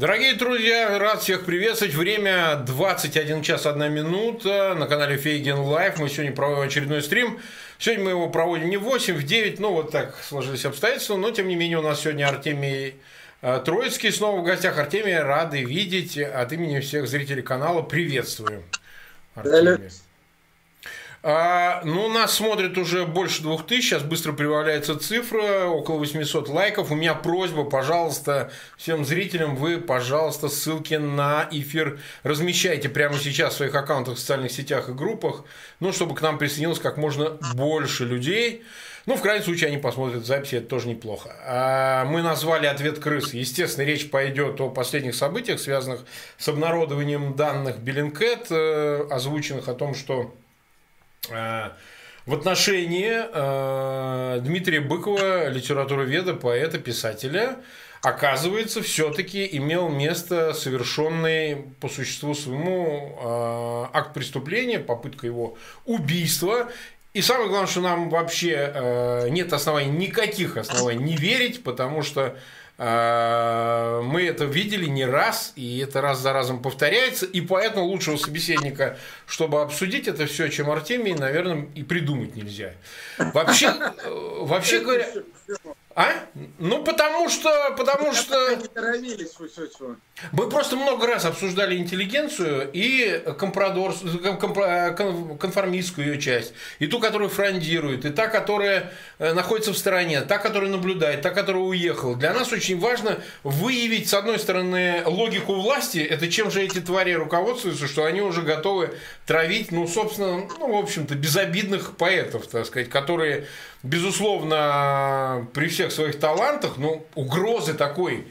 Дорогие друзья, рад всех приветствовать. Время 21 час 1 минута на канале Фейгин Live. Мы сегодня проводим очередной стрим. Сегодня мы его проводим не в 8, в 9, ну вот так сложились обстоятельства, но тем не менее у нас сегодня Артемий э, Троицкий снова в гостях. Артемий, рады видеть. От имени всех зрителей канала приветствую. Артемий. А, ну, нас смотрит уже больше двух тысяч, сейчас быстро прибавляется цифра, около 800 лайков. У меня просьба, пожалуйста, всем зрителям, вы, пожалуйста, ссылки на эфир размещайте прямо сейчас в своих аккаунтах в социальных сетях и группах, ну, чтобы к нам присоединилось как можно больше людей. Ну, в крайнем случае, они посмотрят записи, это тоже неплохо. А, мы назвали «Ответ крыс». Естественно, речь пойдет о последних событиях, связанных с обнародованием данных Беллинкет, э, озвученных о том, что в отношении э, Дмитрия Быкова, литературоведа, поэта, писателя, оказывается, все-таки имел место совершенный по существу своему э, акт преступления, попытка его убийства. И самое главное, что нам вообще нет оснований, никаких оснований не верить, потому что мы это видели не раз, и это раз за разом повторяется, и поэтому лучшего собеседника, чтобы обсудить это все, чем Артемий, наверное, и придумать нельзя. Вообще, э, вообще говоря... А? Ну, потому что... Потому что... Мы просто много раз обсуждали интеллигенцию и компрадор, конформистскую ее часть, и ту, которая фрондирует, и та, которая э, находится в стороне, та, которая наблюдает, та, которая уехала. Для нас очень важно выявить, с одной стороны, логику власти, это чем же эти твари руководствуются, что они уже готовы травить, ну, собственно, ну, в общем-то, безобидных поэтов, так сказать, которые безусловно, при всех своих талантах, ну, угрозы такой,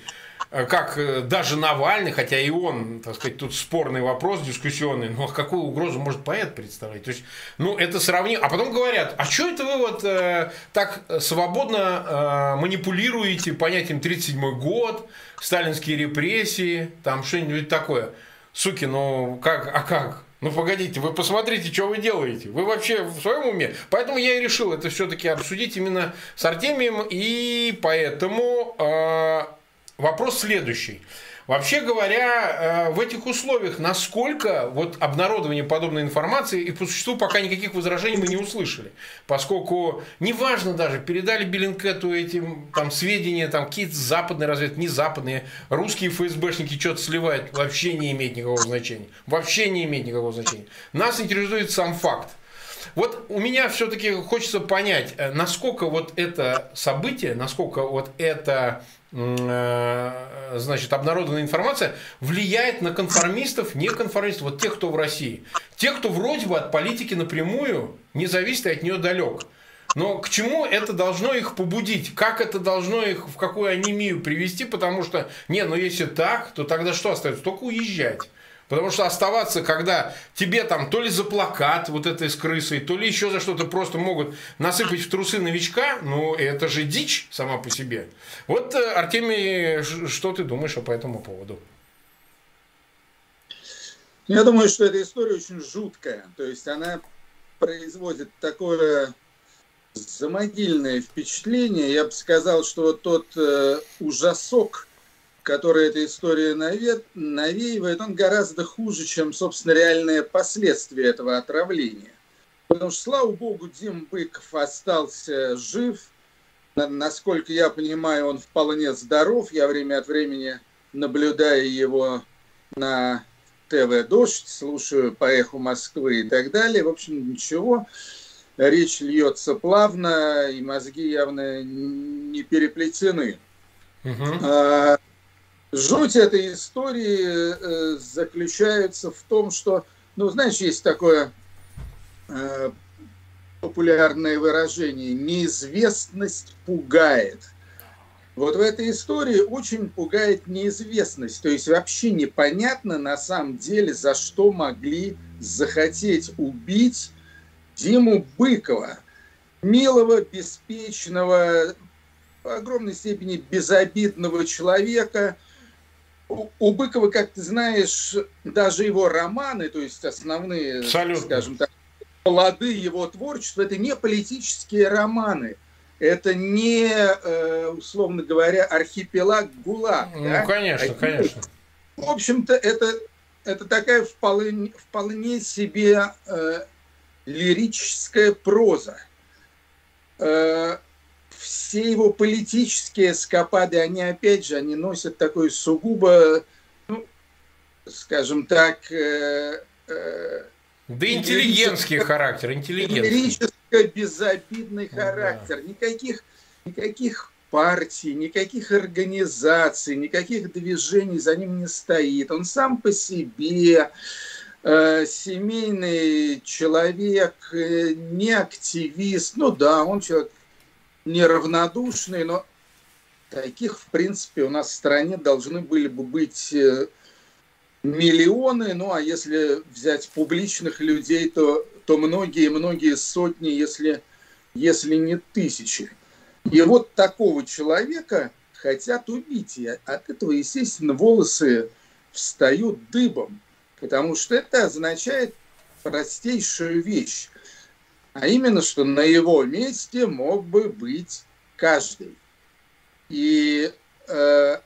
э, как э, даже Навальный, хотя и он, так сказать, тут спорный вопрос, дискуссионный, но какую угрозу может поэт представлять? То есть, ну, это сравнимо. А потом говорят, а что это вы вот э, так свободно э, манипулируете понятием 37 год, сталинские репрессии, там что-нибудь такое? Суки, ну как, а как? Ну погодите, вы посмотрите, что вы делаете. Вы вообще в своем уме? Поэтому я и решил это все-таки обсудить именно с Артемием. И поэтому э, вопрос следующий. Вообще говоря, э, в этих условиях, насколько вот обнародование подобной информации, и по существу пока никаких возражений мы не услышали. Поскольку неважно даже, передали Беллинкету эти там, сведения, там какие-то западные разведки, не западные, русские ФСБшники что-то сливают, вообще не имеет никакого значения. Вообще не имеет никакого значения. Нас интересует сам факт. Вот у меня все-таки хочется понять, э, насколько вот это событие, насколько вот это значит, обнародованная информация влияет на конформистов, не конформистов, вот тех, кто в России. Тех, кто вроде бы от политики напрямую не зависит от нее далек. Но к чему это должно их побудить? Как это должно их в какую анемию привести? Потому что, не, ну если так, то тогда что остается? Только уезжать. Потому что оставаться, когда тебе там то ли за плакат вот этой с крысой, то ли еще за что-то просто могут насыпать в трусы новичка, ну это же дичь сама по себе. Вот, э, Артемий, что ты думаешь по этому поводу? Я думаю, что эта история очень жуткая. То есть она производит такое замогильное впечатление. Я бы сказал, что вот тот э, ужасок, который эта история навеивает, он гораздо хуже, чем, собственно, реальные последствия этого отравления. Потому что, слава богу, Дим Быков остался жив. Насколько я понимаю, он вполне здоров. Я время от времени наблюдаю его на ТВ «Дождь», слушаю по эху Москвы и так далее. В общем, ничего. Речь льется плавно, и мозги явно не переплетены. Угу. Жуть этой истории э, заключается в том, что, ну, знаешь, есть такое э, популярное выражение «неизвестность пугает». Вот в этой истории очень пугает неизвестность. То есть вообще непонятно на самом деле, за что могли захотеть убить Диму Быкова. Милого, беспечного, в огромной степени безобидного человека – у Быкова, как ты знаешь, даже его романы, то есть основные, Абсолютно. скажем так, плоды его творчества, это не политические романы. Это не, э, условно говоря, архипелаг ГУЛАГ. Ну, да? конечно, а, конечно. в общем-то, это, это такая вполне, вполне себе э, лирическая проза. Э, все его политические скопады, они опять же, они носят такой сугубо, ну, скажем так, э, э, да интеллигентский характер, интеллигентский. Безобидный характер. Да. Никаких, никаких партий, никаких организаций, никаких движений за ним не стоит. Он сам по себе э, семейный человек, э, не активист. Ну да, он человек неравнодушный, но таких, в принципе, у нас в стране должны были бы быть э, миллионы, ну а если взять публичных людей, то, то многие-многие сотни, если, если не тысячи. И вот такого человека хотят убить. И от этого, естественно, волосы встают дыбом, потому что это означает простейшую вещь, а именно, что на его месте мог бы быть каждый. И э,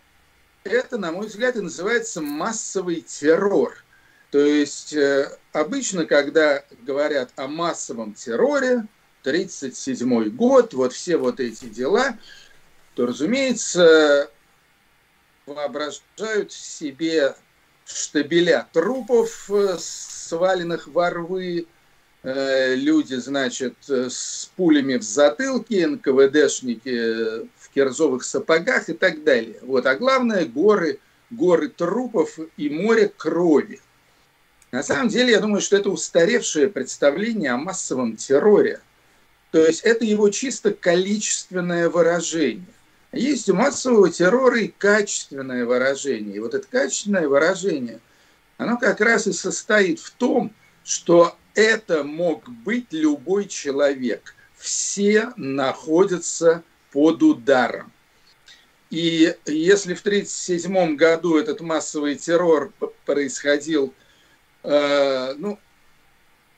это, на мой взгляд, и называется массовый террор. То есть э, обычно, когда говорят о массовом терроре, 1937 год, вот все вот эти дела, то, разумеется, воображают себе штабеля трупов, э, сваленных во рвы, люди, значит, с пулями в затылке, НКВДшники в кирзовых сапогах и так далее. Вот. А главное, горы, горы трупов и море крови. На самом деле, я думаю, что это устаревшее представление о массовом терроре – то есть это его чисто количественное выражение. Есть у массового террора и качественное выражение. И вот это качественное выражение, оно как раз и состоит в том, что это мог быть любой человек. Все находятся под ударом. И если в 1937 году этот массовый террор происходил, э, ну,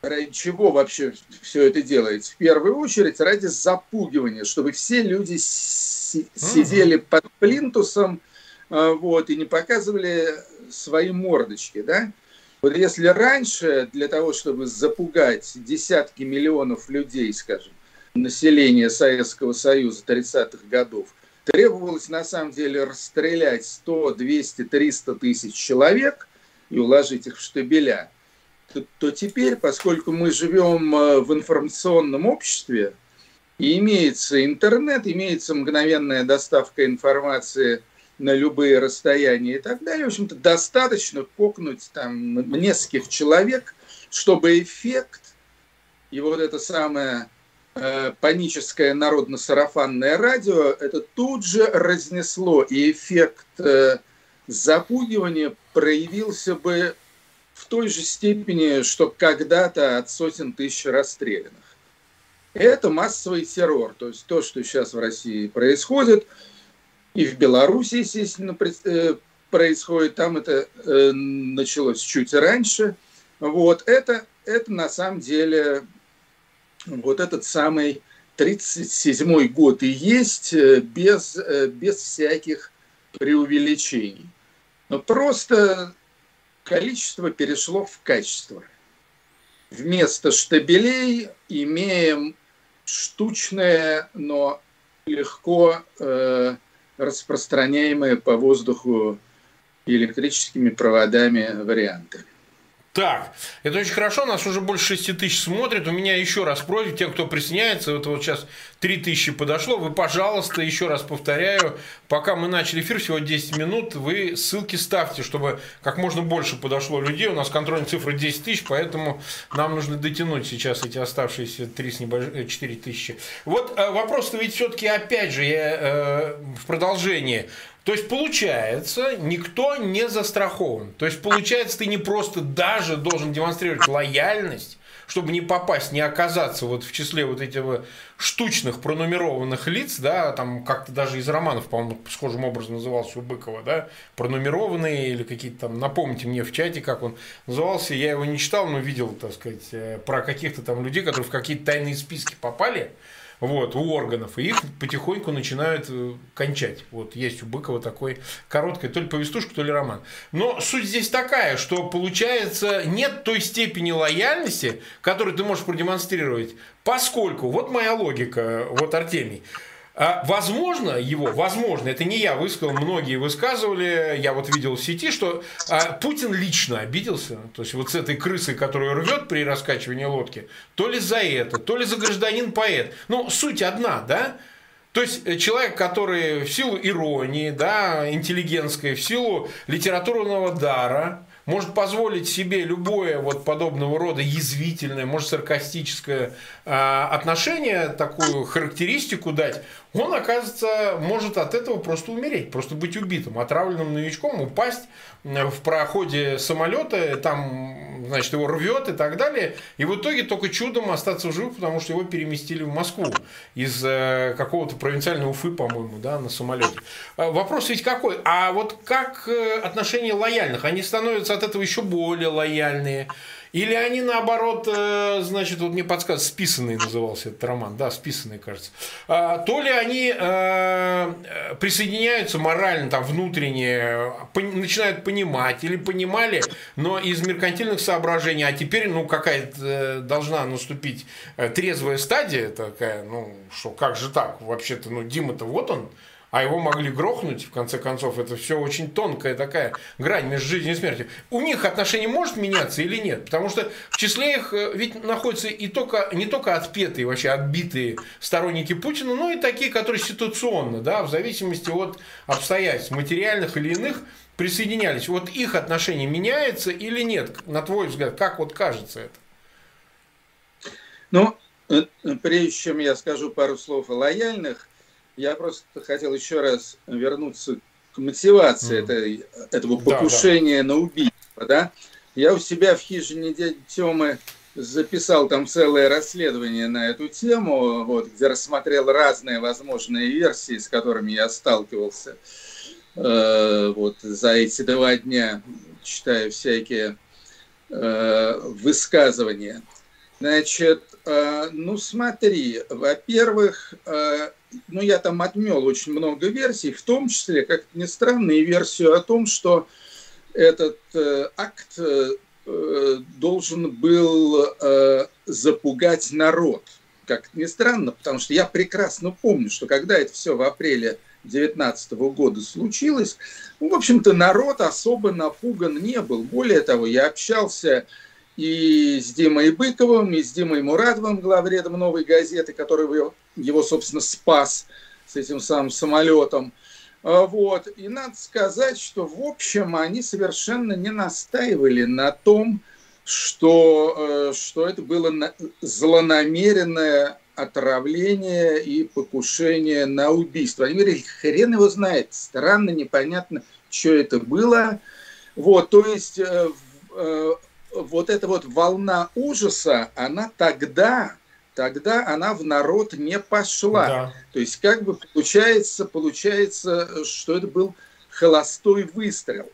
ради чего вообще все это делается? В первую очередь ради запугивания, чтобы все люди сидели под плинтусом а, вот, и не показывали свои мордочки. Да? Вот если раньше для того, чтобы запугать десятки миллионов людей, скажем, населения Советского Союза 30-х годов, требовалось на самом деле расстрелять 100, 200, 300 тысяч человек и уложить их в штабеля – то, то теперь, поскольку мы живем э, в информационном обществе, и имеется интернет, имеется мгновенная доставка информации на любые расстояния и так далее, в общем-то, достаточно кокнуть там нескольких человек, чтобы эффект и вот это самое э, паническое народно-сарафанное радио, это тут же разнесло, и эффект э, запугивания проявился бы в той же степени, что когда-то от сотен тысяч расстрелянных. Это массовый террор, то есть то, что сейчас в России происходит, и в Беларуси, естественно, э, происходит, там это э, началось чуть раньше. Вот это, это на самом деле вот этот самый 37 год и есть э, без, без всяких преувеличений. Но просто количество перешло в качество. Вместо штабелей имеем штучное, но легко э, распространяемые по воздуху электрическими проводами варианты. Так, это очень хорошо, нас уже больше 6 тысяч смотрит. У меня еще раз просьба, те, кто присоединяется, вот, вот сейчас 3 тысячи подошло, вы, пожалуйста, еще раз повторяю, пока мы начали эфир, всего 10 минут, вы ссылки ставьте, чтобы как можно больше подошло людей. У нас контрольная цифра 10 тысяч, поэтому нам нужно дотянуть сейчас эти оставшиеся 3 с небольш... 4 э, тысячи. Вот э, вопрос-то ведь все-таки, опять же, я, э, в продолжении. То есть получается, никто не застрахован. То есть получается, ты не просто даже должен демонстрировать лояльность, чтобы не попасть, не оказаться вот в числе вот этих штучных пронумерованных лиц, да, там как-то даже из романов, по-моему, схожим образом назывался у Быкова, да, пронумерованные или какие-то там, напомните мне в чате, как он назывался, я его не читал, но видел, так сказать, э, про каких-то там людей, которые в какие-то тайные списки попали, вот, у органов, и их потихоньку начинают э, кончать. Вот есть у Быкова такой короткой, то ли повестушка, то ли роман. Но суть здесь такая, что получается нет той степени лояльности, которую ты можешь продемонстрировать, поскольку, вот моя логика, вот Артемий, возможно, его, возможно, это не я высказал, многие высказывали, я вот видел в сети, что а, Путин лично обиделся, то есть вот с этой крысой, которую рвет при раскачивании лодки, то ли за это, то ли за гражданин-поэт. Ну, суть одна, да? То есть э, человек, который в силу иронии, да, интеллигентской, в силу литературного дара, может позволить себе любое вот подобного рода язвительное, может саркастическое э, отношение, такую характеристику дать, он, оказывается, может от этого просто умереть, просто быть убитым, отравленным новичком, упасть в проходе самолета, там, значит, его рвет и так далее, и в итоге только чудом остаться в живых, потому что его переместили в Москву из э, какого-то провинциального Уфы, по-моему, да, на самолете. А вопрос ведь какой? А вот как э, отношения лояльных? Они становятся от этого еще более лояльные. Или они наоборот, э, значит, вот мне подсказывают, списанный назывался этот роман, да, списанный, кажется. А, то ли они э, присоединяются морально, там, внутренне, начинают понимать, или понимали, но из меркантильных соображений, а теперь, ну, какая-то э, должна наступить трезвая стадия такая, ну, что, как же так, вообще-то, ну, Дима-то вот он, а его могли грохнуть, в конце концов, это все очень тонкая такая грань между жизнью и смертью. У них отношение может меняться или нет? Потому что в числе их э, ведь находятся и только, не только отпетые, вообще отбитые сторонники Путина, но и такие, которые ситуационно, да, в зависимости от обстоятельств, материальных или иных, присоединялись. Вот их отношение меняется или нет, на твой взгляд? Как вот кажется это? Ну, э, прежде чем я скажу пару слов о лояльных, я просто хотел еще раз вернуться к мотивации mm. этой, этого покушения да, да. на убийство. Да? Я у себя в хижине дяди Темы записал там целое расследование на эту тему, вот, где рассмотрел разные возможные версии, с которыми я сталкивался э, вот, за эти два дня, читая всякие э, высказывания. Значит, э, ну смотри, во-первых, э, ну, я там отмел очень много версий, в том числе, как ни странно, и версию о том, что этот э, акт э, э должен был э, запугать народ. Как ни странно, потому что я прекрасно помню, что когда это все в апреле 2019 года случилось, ну, в общем-то, народ особо напуган не был. Более того, я общался и с Димой Быковым, и с Димой Мурадовым, главредом «Новой газеты», который его, его, собственно, спас с этим самым самолетом. А, вот. И надо сказать, что, в общем, они совершенно не настаивали на том, что, э, что это было злонамеренное отравление и покушение на убийство. Они говорили, хрен его знает, странно, непонятно, что это было. Вот, то есть э, э, вот эта вот волна ужаса, она тогда, тогда она в народ не пошла. Да. То есть как бы получается, получается, что это был холостой выстрел.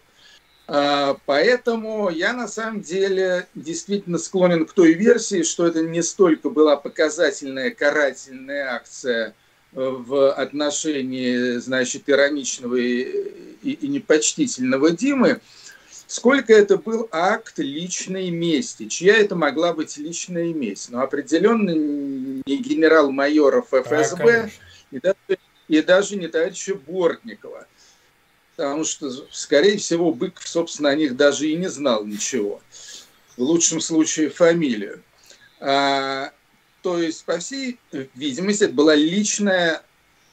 А, поэтому я на самом деле действительно склонен к той версии, что это не столько была показательная карательная акция э, в отношении, значит, ироничного и, и, и непочтительного Димы, сколько это был акт личной мести, чья это могла быть личная месть. Но определенно не генерал-майора ФСБ и, даже, и даже не товарища Бортникова. Потому что, скорее всего, Быков, собственно, о них даже и не знал ничего. В лучшем случае фамилию. А, то есть, по всей видимости, это была личная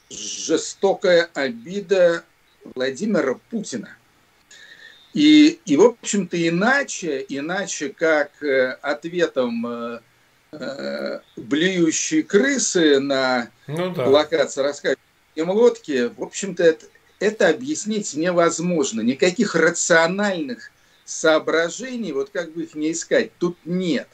жестокая обида Владимира Путина и, и в общем-то, иначе, иначе как э, ответом э, э, блюющей крысы на ну, да. локации рассказываем лодки, в общем-то, это, это объяснить невозможно. Никаких рациональных соображений, вот как бы их не искать, тут нет.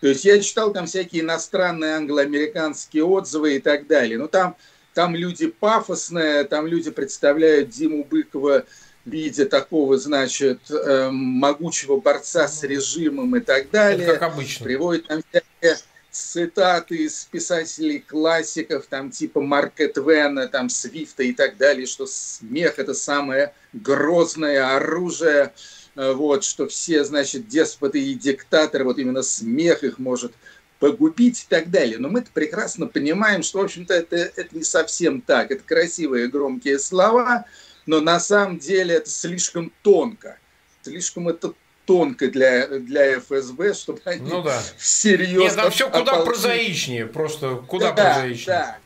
То есть я читал там всякие иностранные англо-американские отзывы и так далее. Но там, там люди пафосные, там люди представляют Диму Быкова виде такого, значит, эм, могучего борца с режимом и так далее. Это как обычно. Приводит там всякие цитаты из писателей классиков, там типа Марка Твена, там Свифта и так далее, что смех – это самое грозное оружие, э, вот, что все, значит, деспоты и диктаторы, вот именно смех их может погубить и так далее. Но мы прекрасно понимаем, что, в общем-то, это, это не совсем так. Это красивые громкие слова, но на самом деле это слишком тонко. Слишком это тонко для, для ФСБ, чтобы они ну, да. всерьез... Нет, там все куда ополчили. прозаичнее, просто куда да, прозаичнее. Да,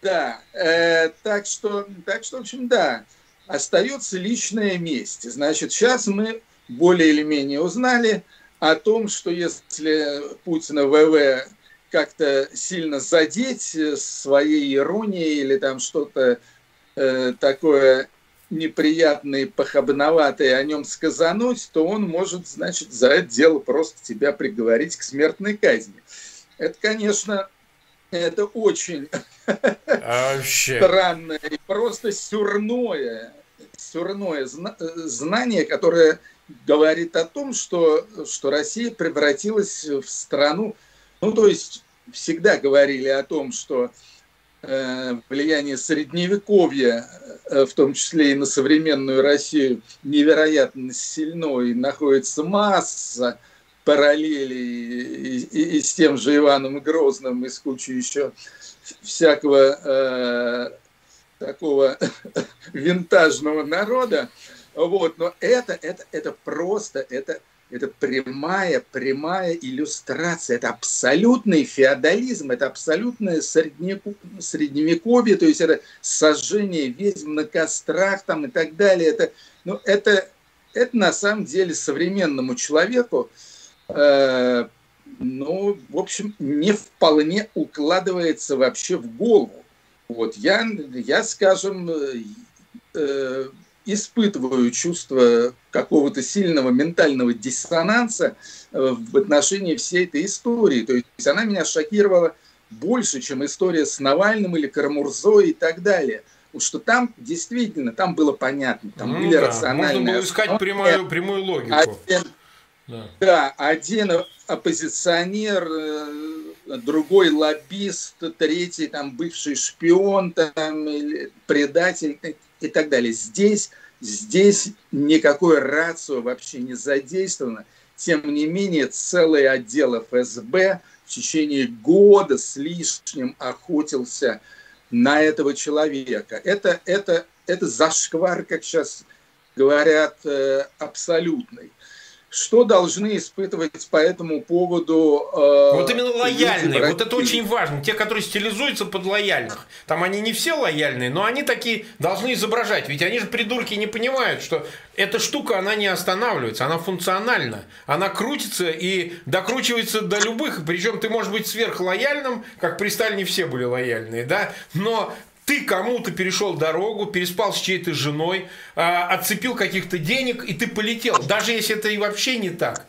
да. Э, так, что, так что, в общем, да, остается личное месть. Значит, сейчас мы более или менее узнали о том, что если Путина ВВ как-то сильно задеть своей иронией или там что-то э, такое неприятные, похабноватые о нем сказануть, то он может, значит, за это дело просто тебя приговорить к смертной казни. Это, конечно, это очень Вообще. странное и просто сюрное, сюрное знание, которое говорит о том, что, что Россия превратилась в страну, ну, то есть всегда говорили о том, что Э, влияние средневековья, э, в том числе и на современную Россию, невероятно сильно, и находится масса параллелей и, и, и с тем же Иваном Грозным, и с кучей еще всякого э, такого винтажного народа. Вот, но это, это, это просто, это, это прямая, прямая иллюстрация, это абсолютный феодализм, это абсолютное средневековье, то есть это сожжение ведьм на кострах там и так далее. Это, ну, это, это на самом деле современному человеку, э, ну, в общем, не вполне укладывается вообще в голову. Вот я, я скажем, э, испытываю чувство какого-то сильного ментального диссонанса э, в отношении всей этой истории. То есть она меня шокировала больше, чем история с Навальным или Карамурзо и так далее. Потому что там действительно, там было понятно, там ну, были да. рациональные... Можно было искать прямую, прямую логику. Один, да. да, один оппозиционер, э, другой лоббист, третий там бывший шпион, там, предатель и так далее. Здесь, здесь никакой рацио вообще не задействовано. Тем не менее, целый отдел ФСБ в течение года с лишним охотился на этого человека. Это, это, это зашквар, как сейчас говорят, э, абсолютный что должны испытывать по этому поводу... Э, вот именно лояльные, вот это очень важно. Те, которые стилизуются под лояльных. Там они не все лояльные, но они такие должны изображать. Ведь они же придурки не понимают, что эта штука, она не останавливается, она функциональна. Она крутится и докручивается до любых. Причем ты можешь быть сверхлояльным, как при Сталине все были лояльные, да, но ты кому-то перешел дорогу, переспал с чьей-то женой, а, отцепил каких-то денег, и ты полетел. Даже если это и вообще не так.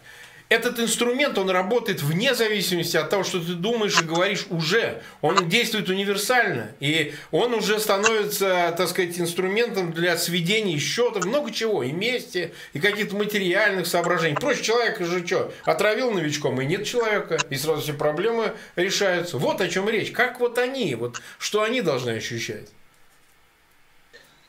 Этот инструмент, он работает вне зависимости от того, что ты думаешь и говоришь уже. Он действует универсально. И он уже становится, так сказать, инструментом для сведения счетов, много чего. И мести, и каких-то материальных соображений. Проще человека же что, отравил новичком, и нет человека. И сразу все проблемы решаются. Вот о чем речь. Как вот они, вот что они должны ощущать.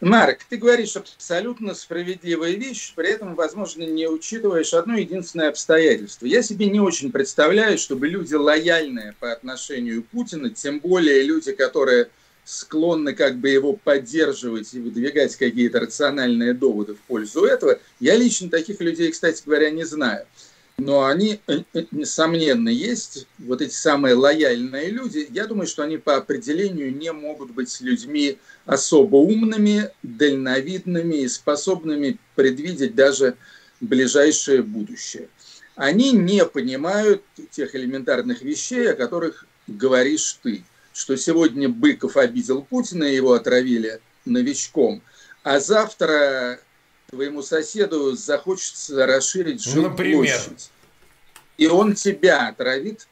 Марк, ты говоришь абсолютно справедливая вещь, при этом, возможно, не учитываешь одно единственное обстоятельство. Я себе не очень представляю, чтобы люди лояльные по отношению к Путину, тем более люди, которые склонны как бы его поддерживать и выдвигать какие-то рациональные доводы в пользу этого. Я лично таких людей, кстати говоря, не знаю но они, э, э, несомненно, есть. Вот эти самые лояльные люди, я думаю, что они по определению не могут быть людьми особо умными, дальновидными и способными предвидеть даже ближайшее будущее. Они не понимают тех элементарных вещей, о которых говоришь ты, что сегодня Быков обидел Путина, его отравили новичком, а завтра твоему соседу захочется расширить жилплощадь. И он тебя отравит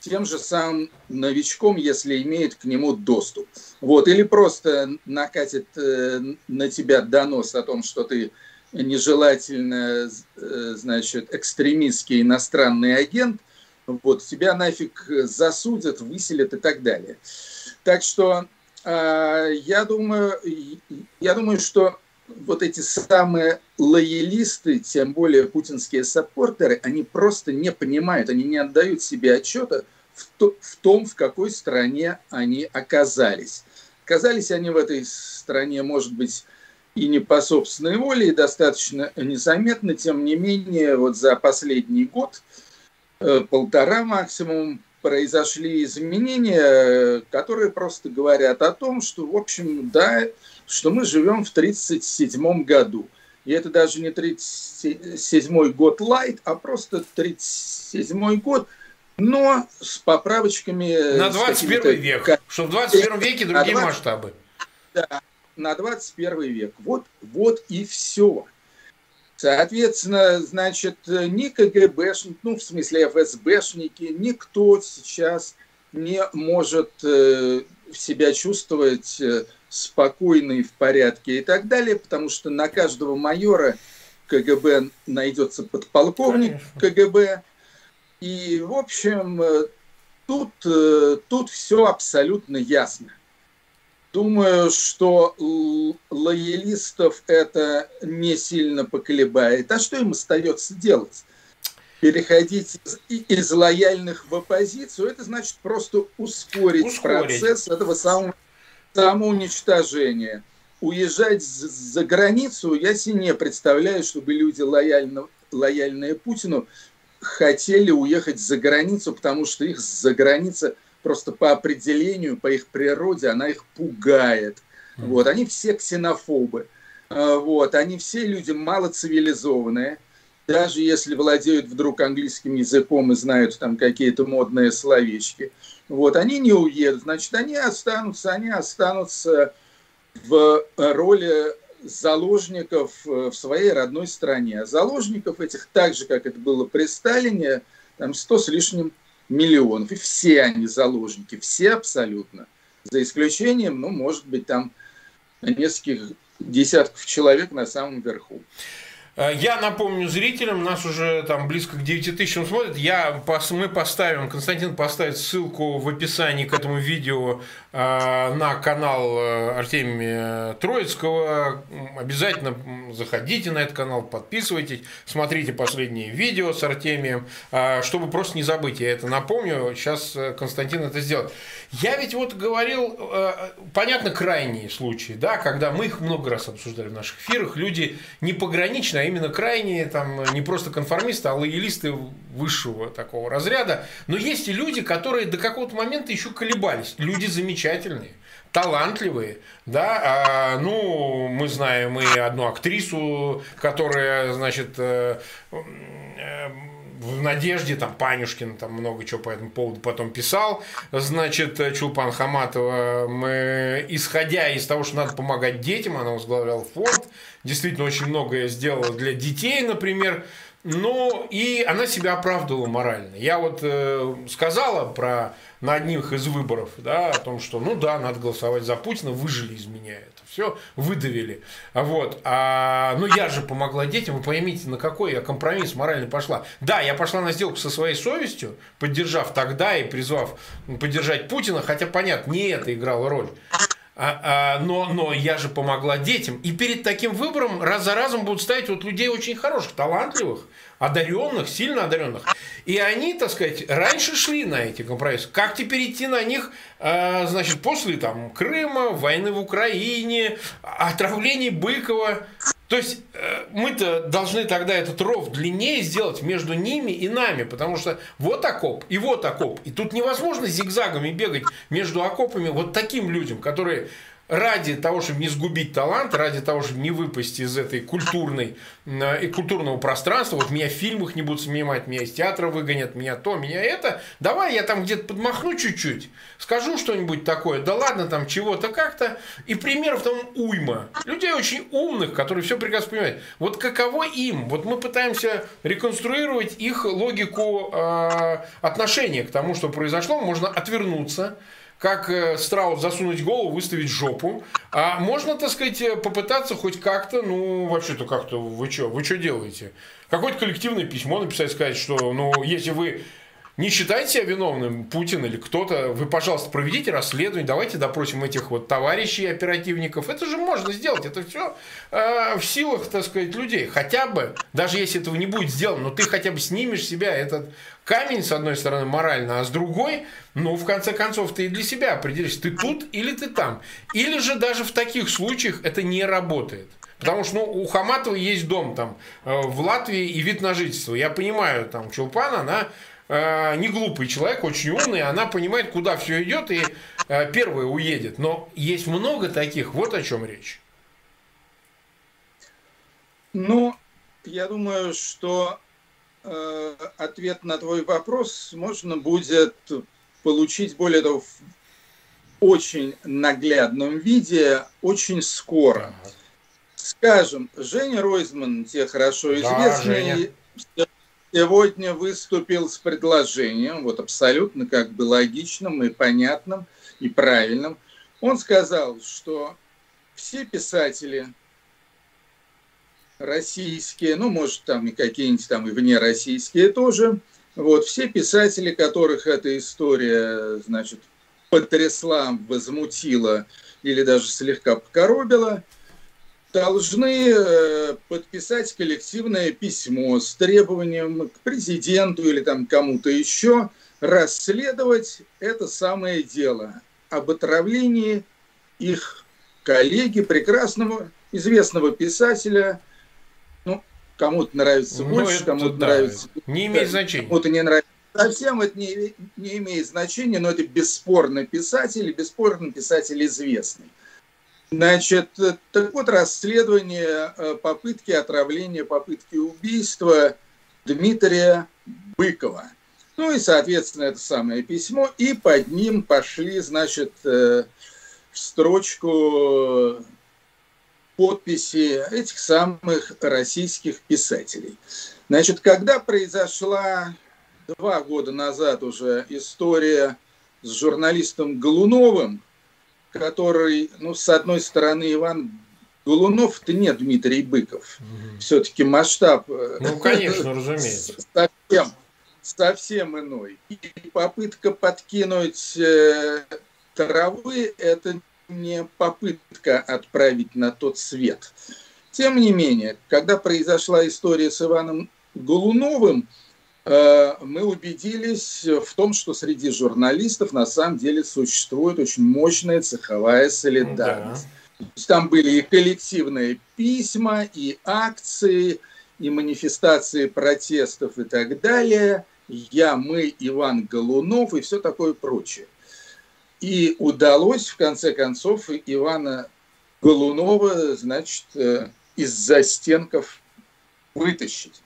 тем же самым новичком, если имеет к нему доступ. Вот. Или просто накатит э, на тебя донос о том, что ты нежелательно, э, значит, экстремистский иностранный агент, Вот, тебя нафиг засудят, выселят и так далее. Так что э, я думаю, я думаю, что вот эти самые лоялисты, тем более путинские саппортеры, они просто не понимают, они не отдают себе отчета в, то, в том, в какой стране они оказались. Оказались они в этой стране, может быть, и не по собственной воле, и достаточно незаметно, тем не менее, вот за последний год, э, полтора максимум, произошли изменения, которые просто говорят о том, что, в общем, да, что мы живем в 1937 году. И это даже не 37 год лайт, а просто 37 год, но с поправочками... На 21 век, что в 21 веке другие 20... масштабы. Да, на 21 век. Вот, вот и все. Соответственно, значит, ни КГБшники, ну, в смысле ФСБшники, никто сейчас не может э, себя чувствовать э, спокойно и в порядке и так далее, потому что на каждого майора КГБ найдется подполковник КГБ. И, в общем, э, тут, тут все абсолютно ясно. Думаю, что лоялистов это не сильно поколебает. А что им остается делать? Переходить из, из лояльных в оппозицию, это значит просто ускорить, ускорить. процесс этого самого самоуничтожения. Уезжать за границу я себе не представляю, чтобы люди лояльно, лояльные Путину хотели уехать за границу, потому что их за граница – просто по определению, по их природе, она их пугает. Вот, они все ксенофобы. А, вот, они все люди малоцивилизованные. Даже если владеют вдруг английским языком и знают там какие-то модные словечки. Вот, они не уедут. Значит, они останутся, они останутся в роли заложников э, в своей родной стране. А заложников этих, так же, как это было при Сталине, там сто с лишним миллионов. И все они заложники, все абсолютно. За исключением, ну, может быть, там нескольких десятков человек на самом верху. Э, я напомню зрителям, нас уже там близко к 9 тысячам смотрят. Я, мы поставим, Константин поставит ссылку в описании к этому видео э, на канал э, Артемия Троицкого. Обязательно заходите на этот канал, подписывайтесь, смотрите последние видео с Артемием, чтобы просто не забыть. Я это напомню, сейчас Константин это сделает. Я ведь вот говорил, понятно, крайние случаи, да, когда мы их много раз обсуждали в наших эфирах, люди не пограничные, а именно крайние, там, не просто конформисты, а лоялисты высшего такого разряда. Но есть и люди, которые до какого-то момента еще колебались. Люди замечательные талантливые, да, а, ну, мы знаем и одну актрису, которая, значит, э, э, в надежде, там, Панюшкин там много чего по этому поводу потом писал, значит, Чулпан Хаматова, мы, исходя из того, что надо помогать детям, она возглавляла фонд, действительно очень многое сделала для детей, например, ну, и она себя оправдывала морально. Я вот э, сказала про на одних из выборов, да, о том, что, ну да, надо голосовать за Путина, выжили из меня это все, выдавили. Вот. А, ну, я же помогла детям, вы поймите, на какой я компромисс морально пошла. Да, я пошла на сделку со своей совестью, поддержав тогда и призвав поддержать Путина, хотя, понятно, не это играло роль. А, а, но, но я же помогла детям. И перед таким выбором раз за разом будут ставить вот людей очень хороших, талантливых, одаренных, сильно одаренных. И они, так сказать, раньше шли на эти компромиссы. Как теперь идти на них, э, значит, после там Крыма, войны в Украине, отравлений Быкова. То есть э, мы-то должны тогда этот ров длиннее сделать между ними и нами, потому что вот окоп и вот окоп. И тут невозможно зигзагами бегать между окопами вот таким людям, которые ради того, чтобы не сгубить талант, ради того, чтобы не выпасть из этой культурной э, и культурного пространства, вот меня в фильмах не будут снимать, меня из театра выгонят, меня то, меня это, давай я там где-то подмахну чуть-чуть, скажу что-нибудь такое, да ладно там чего-то как-то, и примеров там уйма. Людей очень умных, которые все прекрасно понимают. Вот каково им? Вот мы пытаемся реконструировать их логику э, отношения к тому, что произошло, можно отвернуться, как э, страус засунуть голову, выставить жопу. А можно, так сказать, э, попытаться хоть как-то, ну, вообще-то как-то, вы что, вы что делаете? Какое-то коллективное письмо написать, сказать, что, ну, если вы не считайте себя виновным Путин или кто-то, вы, пожалуйста, проведите расследование, давайте допросим этих вот товарищей оперативников. Это же можно сделать, это все э, в силах, так сказать, людей. Хотя бы, даже если этого не будет сделано, но ты хотя бы снимешь себя этот камень, с одной стороны, морально, а с другой, ну, в конце концов, ты и для себя определишь, ты тут или ты там. Или же даже в таких случаях это не работает. Потому что ну, у Хаматова есть дом там э, в Латвии и вид на жительство. Я понимаю, там Чулпан, она э, не глупый человек, очень умный, она понимает, куда все идет и э, первая уедет. Но есть много таких, вот о чем речь. Ну, я думаю, что ответ на твой вопрос можно будет получить, более того, в очень наглядном виде очень скоро. Скажем, Женя Ройзман, тебе хорошо известный, да, сегодня выступил с предложением, вот абсолютно как бы логичным и понятным и правильным. Он сказал, что все писатели российские, ну, может, там и какие-нибудь там и вне российские тоже, вот, все писатели, которых эта история, значит, потрясла, возмутила или даже слегка покоробила – должны э, подписать коллективное письмо с требованием к президенту или там кому-то еще расследовать это самое дело об отравлении их коллеги, прекрасного, известного писателя. Кому-то нравится ну, больше, кому-то да, нравится... Не имеет значения. Кому-то не нравится совсем это не, не имеет значения, но это бесспорно писатель, и бесспорно писатель известный. Значит, так вот, расследование э, попытки отравления, попытки убийства Дмитрия Быкова. Ну и, соответственно, это самое письмо. И под ним пошли, значит, э, строчку подписи этих самых российских писателей. Значит, когда произошла два года назад уже история с журналистом Голуновым, который, ну, с одной стороны, Иван Голунов, это не Дмитрий Быков. Угу. Все-таки масштаб... Э, ну, конечно, разумеется. Совсем, совсем иной. И попытка подкинуть э, травы – это не попытка отправить на тот свет. Тем не менее, когда произошла история с Иваном Голуновым, Э, мы убедились в том, что среди журналистов на самом деле существует очень мощная цеховая солидарность. Да. Там были и коллективные письма, и акции, и манифестации протестов и так далее. Я, мы, Иван Голунов и все такое прочее. И удалось, в конце концов, Ивана Голунова, значит, э, из застенков вытащить.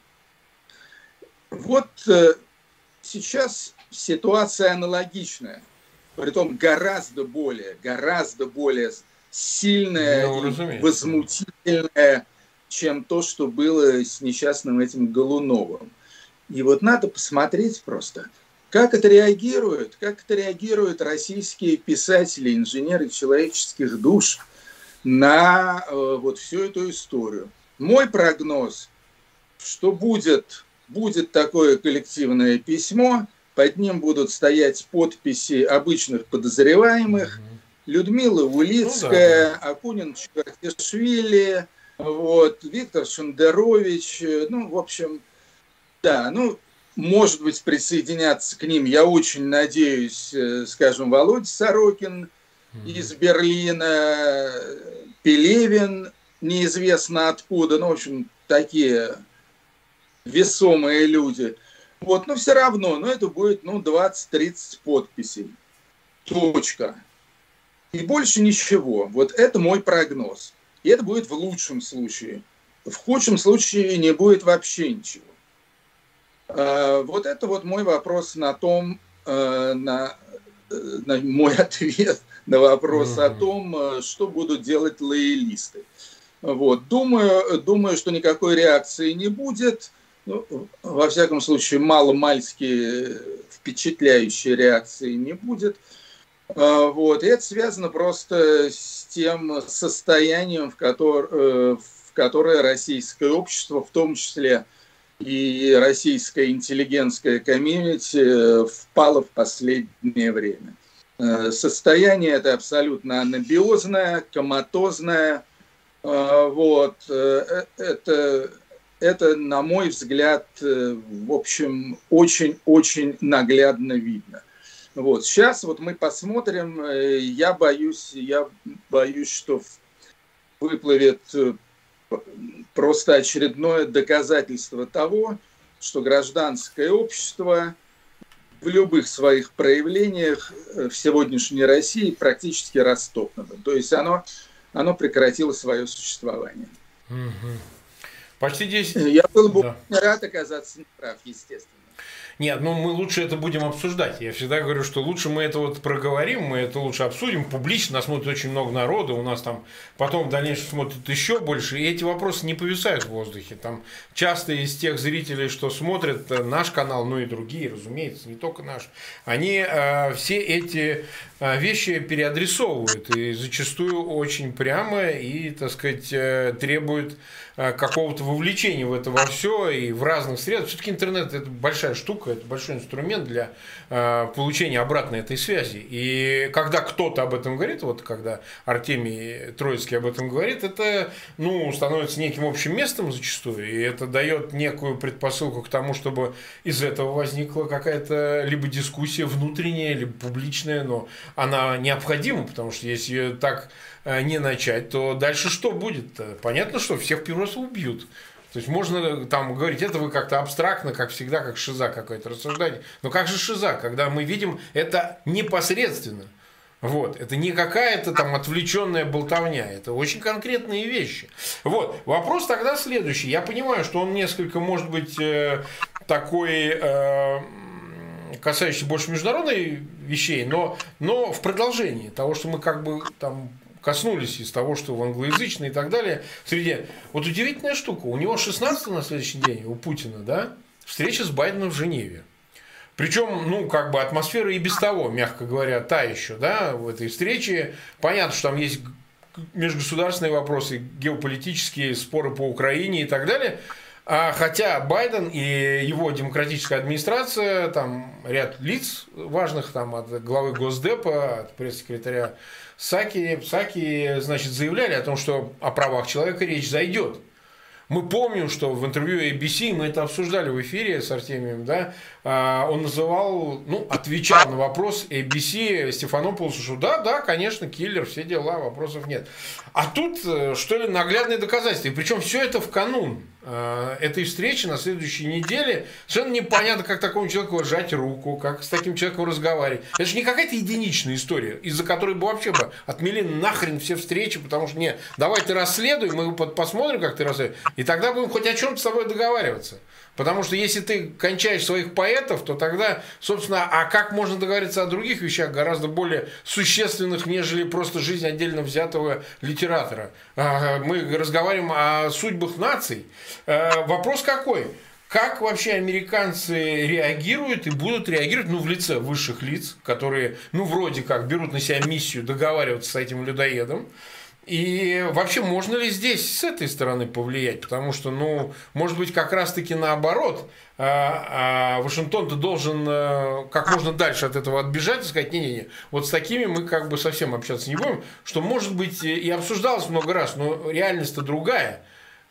Вот э, сейчас ситуация аналогичная, притом гораздо более, гораздо более сильная ну, и возмутительная, чем то, что было с несчастным этим Голуновым. И вот надо посмотреть просто, как это реагирует, как это реагируют российские писатели, инженеры человеческих душ на э, вот всю эту историю. Мой прогноз, что будет будет такое коллективное письмо, под ним будут стоять подписи обычных подозреваемых, Людмила Улицкая, ну, да, да. Акунин Чикатишвили, вот, Виктор Шендерович, ну, в общем, да, ну, может быть, присоединяться к ним, я очень надеюсь, э, скажем, Володя Сорокин из Берлина, Пелевин, неизвестно откуда, ну, в общем, такие весомые люди. Вот, но все равно, но это будет, ну, 20-30 подписей. Точка. И больше ничего. Вот это мой прогноз. И это будет в лучшем случае. В худшем случае не будет вообще ничего. А, вот это вот мой вопрос на том, э, на, э, на мой ответ на вопрос mm-hmm. о том, э, что будут делать лоялисты. Вот. Думаю, думаю, что никакой реакции не будет ну, во всяком случае, мало-мальски впечатляющей реакции не будет. Вот. И это связано просто с тем состоянием, в, котор, э, в которое российское общество, в том числе и российская интеллигентская комьюнити впала в последнее время. Состояние это абсолютно анабиозное, коматозное. Вот. Это это, на мой взгляд, э, в общем, очень-очень наглядно видно. Вот. Сейчас вот мы посмотрим, э, я боюсь, я боюсь, что выплывет э, просто очередное доказательство того, что гражданское общество в любых своих проявлениях в сегодняшней России практически растоптано. То есть оно, оно прекратило свое существование. Угу. Почти 10. Я был бы да. рад оказаться неправ, естественно. Нет, ну мы лучше это будем обсуждать. Я всегда говорю, что лучше мы это вот проговорим, мы это лучше обсудим публично. Нас смотрит очень много народа, у нас там потом в дальнейшем смотрит еще больше. И эти вопросы не повисают в воздухе. Там часто из тех зрителей, что смотрят э, наш канал, ну и другие, разумеется, не только наш, они э, все эти э, вещи переадресовывают и зачастую очень прямо и, так сказать, э, требуют какого-то вовлечения в это во все и в разных средствах. Все-таки интернет это большая штука, это большой инструмент для э, получения обратной этой связи. И когда кто-то об этом говорит, вот когда Артемий Троицкий об этом говорит, это ну, становится неким общим местом зачастую, и это дает некую предпосылку к тому, чтобы из этого возникла какая-то либо дискуссия внутренняя, либо публичная, но она необходима, потому что если так э, не начать, то дальше что будет? Понятно, что всех раз убьют. То есть можно там говорить, это вы как-то абстрактно, как всегда, как шиза какой-то рассуждаете. Но как же шиза, когда мы видим это непосредственно? Вот, это не какая-то там отвлеченная болтовня, это очень конкретные вещи. Вот, вопрос тогда следующий. Я понимаю, что он несколько, может быть, э, такой, э, касающийся больше международной вещей, но, но в продолжении того, что мы как бы там коснулись из того, что в англоязычной и так далее. Среди... Вот удивительная штука. У него 16 на следующий день, у Путина, да, встреча с Байденом в Женеве. Причем, ну, как бы атмосфера и без того, мягко говоря, та еще, да, в этой встрече. Понятно, что там есть межгосударственные вопросы, геополитические споры по Украине и так далее. А хотя Байден и его демократическая администрация, там ряд лиц важных, там от главы Госдепа, от пресс-секретаря Саки, Саки, значит, заявляли о том, что о правах человека речь зайдет. Мы помним, что в интервью ABC, мы это обсуждали в эфире с Артемием, да, а, он называл, ну, отвечал на вопрос ABC Стефанополосу, что да, да, конечно, киллер, все дела, вопросов нет. А тут, э, что ли, наглядные доказательства. И причем все это в канун э, этой встречи на следующей неделе. Совершенно непонятно, как такому человеку сжать руку, как с таким человеком разговаривать. Это же не какая-то единичная история, из-за которой бы вообще бы отмели нахрен все встречи, потому что не, давай ты расследуй, мы посмотрим, как ты расследуешь, тогда будем хоть о чем-то с тобой договариваться. Потому что если ты кончаешь своих поэтов, то тогда, собственно, а как можно договориться о других вещах, гораздо более существенных, нежели просто жизнь отдельно взятого литератора. А, мы разговариваем о судьбах наций. А, вопрос какой? Как вообще американцы реагируют и будут реагировать, ну, в лице высших лиц, которые, ну, вроде как берут на себя миссию договариваться с этим людоедом, и вообще, можно ли здесь с этой стороны повлиять? Потому что, ну, может быть, как раз-таки наоборот, а, а Вашингтон-то должен э, как можно дальше от этого отбежать и сказать, не-не-не, вот с такими мы как бы совсем общаться не будем, что, может быть, и обсуждалось много раз, но реальность-то другая.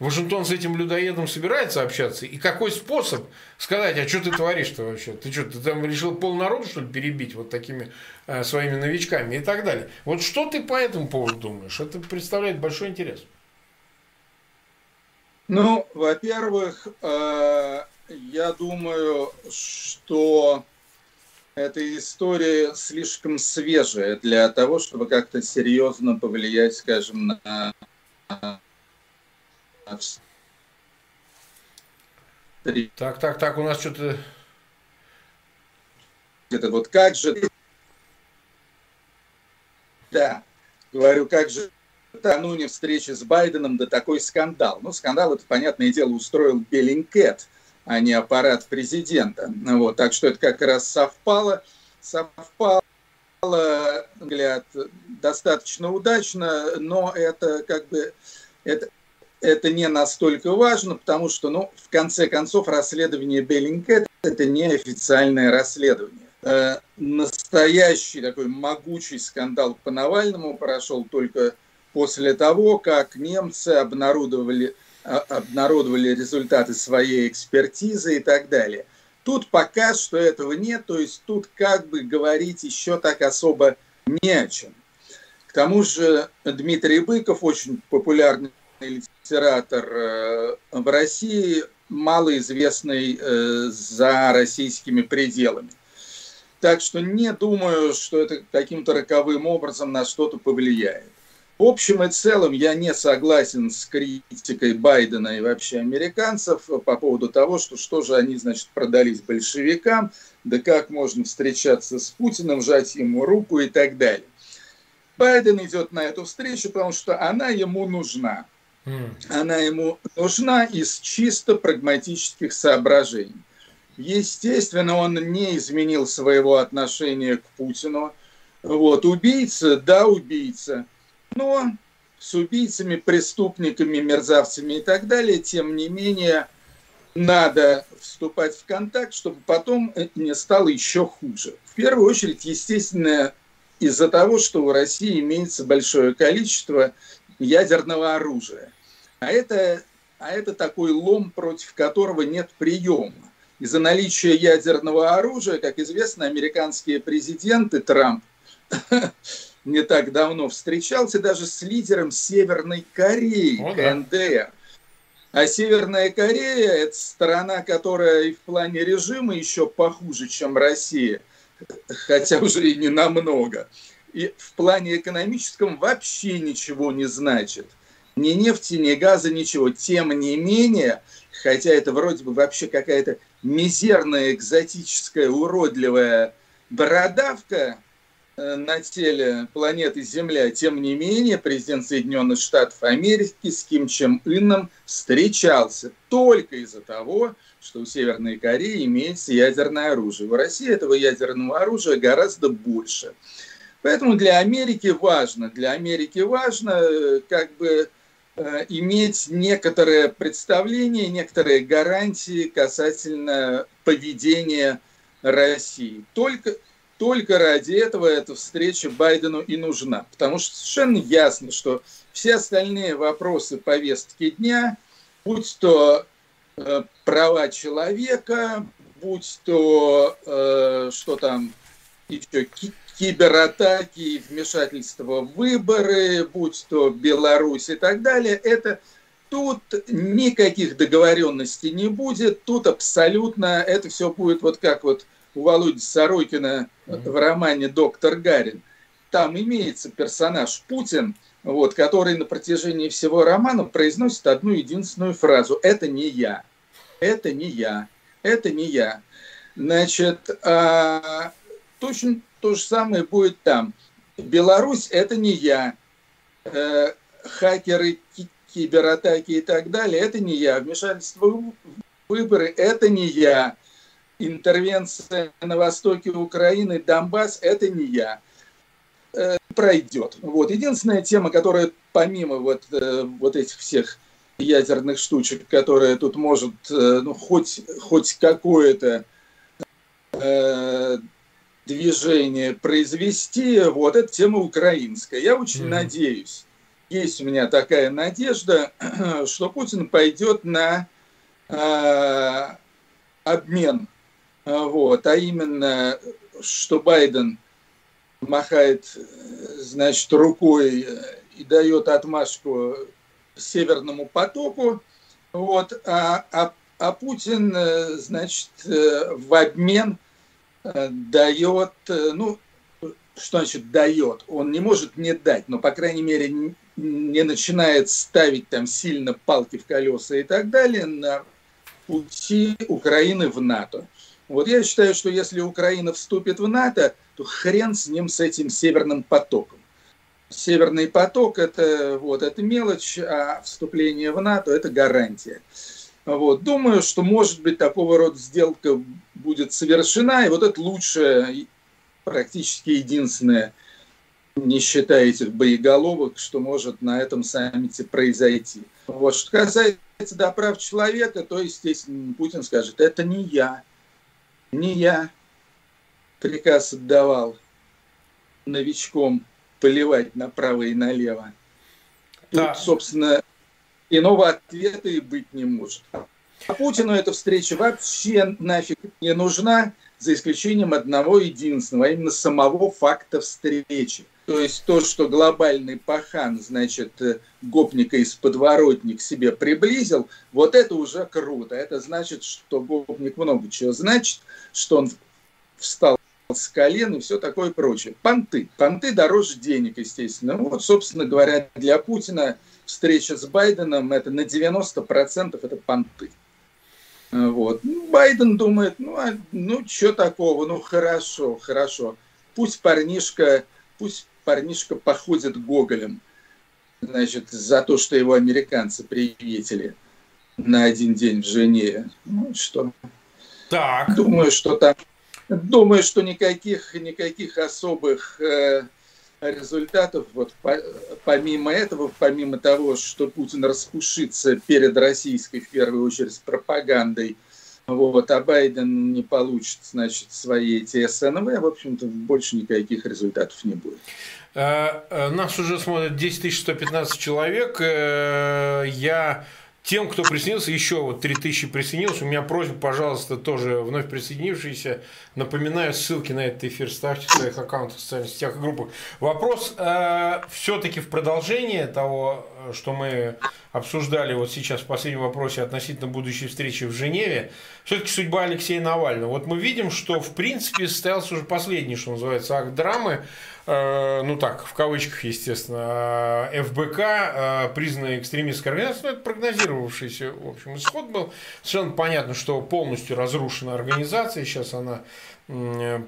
Вашингтон с этим людоедом собирается общаться? И какой способ сказать, а что ты творишь-то вообще? Ты что, ты там решил полнарод, что ли, перебить вот такими э, своими новичками и так далее? Вот что ты по этому поводу думаешь? Это представляет большой интерес. Ну, во-первых, э, я думаю, что эта история слишком свежая для того, чтобы как-то серьезно повлиять, скажем, на так, так, так, у нас что-то... Это вот как же... Да, говорю, как же накануне встречи с Байденом, да такой скандал. Ну, скандал, это, понятное дело, устроил Беллингкет, а не аппарат президента. Вот, так что это как раз совпало. Совпало взгляд, достаточно удачно, но это как бы это, это не настолько важно, потому что, ну, в конце концов, расследование Беллингкэт – это не официальное расследование. Э, настоящий такой могучий скандал по Навальному прошел только после того, как немцы обнародовали, а, обнародовали результаты своей экспертизы и так далее. Тут пока что этого нет, то есть тут как бы говорить еще так особо не о чем. К тому же Дмитрий Быков, очень популярный литератор э, в России, малоизвестный э, за российскими пределами. Так что не думаю, что это каким-то роковым образом на что-то повлияет. В общем и целом я не согласен с критикой Байдена и вообще американцев по поводу того, что что же они, значит, продались большевикам, да как можно встречаться с Путиным, жать ему руку и так далее. Байден идет на эту встречу, потому что она ему нужна. Она ему нужна из чисто прагматических соображений. Естественно, он не изменил своего отношения к Путину. Вот, убийца, да, убийца. Но с убийцами, преступниками, мерзавцами и так далее, тем не менее, надо вступать в контакт, чтобы потом не стало еще хуже. В первую очередь, естественно, из-за того, что у России имеется большое количество ядерного оружия. А это, а это такой лом, против которого нет приема. Из-за наличия ядерного оружия, как известно, американские президенты Трамп не так давно встречался даже с лидером Северной Кореи, О, КНДР. А Северная Корея – это страна, которая и в плане режима еще похуже, чем Россия, хотя уже и не намного. И в плане экономическом вообще ничего не значит. Ни нефти, ни газа, ничего. Тем не менее, хотя это вроде бы вообще какая-то мизерная, экзотическая, уродливая бородавка – Э, на теле планеты Земля. Тем не менее, президент Соединенных Штатов Америки с Ким Чен Ыном встречался только из-за того, что у Северной Кореи имеется ядерное оружие. В России этого ядерного оружия гораздо больше. Поэтому для Америки важно, для Америки важно э, как бы э, иметь некоторое представление, некоторые гарантии касательно поведения России. Только только ради этого эта встреча Байдену и нужна. Потому что совершенно ясно, что все остальные вопросы повестки дня, будь то э, права человека, будь то э, что там еще кибератаки, вмешательство в выборы, будь то Беларусь и так далее, это тут никаких договоренностей не будет, тут абсолютно это все будет вот как вот у Володи Сорокина в романе «Доктор Гарин». Там имеется персонаж Путин, вот, который на протяжении всего романа произносит одну единственную фразу «Это не я, это не я, это не я». Значит, а, точно то же самое будет там. Беларусь – это не я. Э, хакеры, кибератаки и так далее – это не я. Вмешательство в выборы – это не я интервенция на востоке Украины, Донбасс, это не я. Э, пройдет. Вот. Единственная тема, которая помимо вот, э, вот этих всех ядерных штучек, которая тут может ну, хоть, хоть какое-то э, движение произвести, вот, это тема украинская. Я очень mm-hmm. надеюсь, есть у меня такая надежда, что Путин пойдет на э, обмен а, вот, а именно, что Байден махает, значит, рукой и дает отмашку Северному потоку, вот, а, а, а Путин, значит, в обмен дает, ну, что значит дает? Он не может не дать, но, по крайней мере, не начинает ставить там сильно палки в колеса и так далее на пути Украины в НАТО. Вот я считаю, что если Украина вступит в НАТО, то хрен с ним, с этим северным потоком. Северный поток это, вот, это мелочь, а вступление в НАТО это гарантия. Вот. Думаю, что, может быть, такого рода сделка будет совершена, и вот это лучшее, практически единственное не считая этих боеголовок, что может на этом саммите произойти. Вот. Что касается до прав человека, то, естественно, Путин скажет, это не я, не я приказ отдавал новичком поливать направо и налево. Тут, да. собственно, иного ответа и быть не может. А Путину эта встреча вообще нафиг не нужна, за исключением одного единственного, а именно самого факта встречи. То есть то, что глобальный пахан, значит, э, гопника из подворотник себе приблизил, вот это уже круто. Это значит, что гопник много чего значит, что он встал с колен и все такое прочее. Понты. Понты дороже денег, естественно. Ну, вот, собственно говоря, для Путина встреча с Байденом это на 90% это понты. Вот. Ну, Байден думает, ну, а, ну, что такого, ну, хорошо, хорошо. Пусть парнишка, пусть парнишка походит Гоголем, значит, за то, что его американцы приветили на один день в Женеве. Ну, что? Так. Думаю, что там, думаю, что никаких, никаких особых э, результатов, вот по, помимо этого, помимо того, что Путин распушится перед российской, в первую очередь, пропагандой, вот, а Байден не получит, значит, свои эти СНВ, в общем-то, больше никаких результатов не будет. Э, э, нас уже смотрят 10 115 человек. Э, я тем, кто присоединился, еще вот 3000 присоединилось. У меня просьба, пожалуйста, тоже вновь присоединившиеся. Напоминаю, ссылки на этот эфир ставьте в своих аккаунтах, в социальных сетях и группах. Вопрос э, все-таки в продолжение того, что мы обсуждали вот сейчас в последнем вопросе относительно будущей встречи в Женеве. Все-таки судьба Алексея Навального. Вот мы видим, что в принципе состоялся уже последний, что называется, акт драмы. Э, ну так, в кавычках, естественно, э, ФБК, э, признанная экстремистской организацией, ну, это прогнозировавшийся, в общем, исход был. Совершенно понятно, что полностью разрушена организация, сейчас она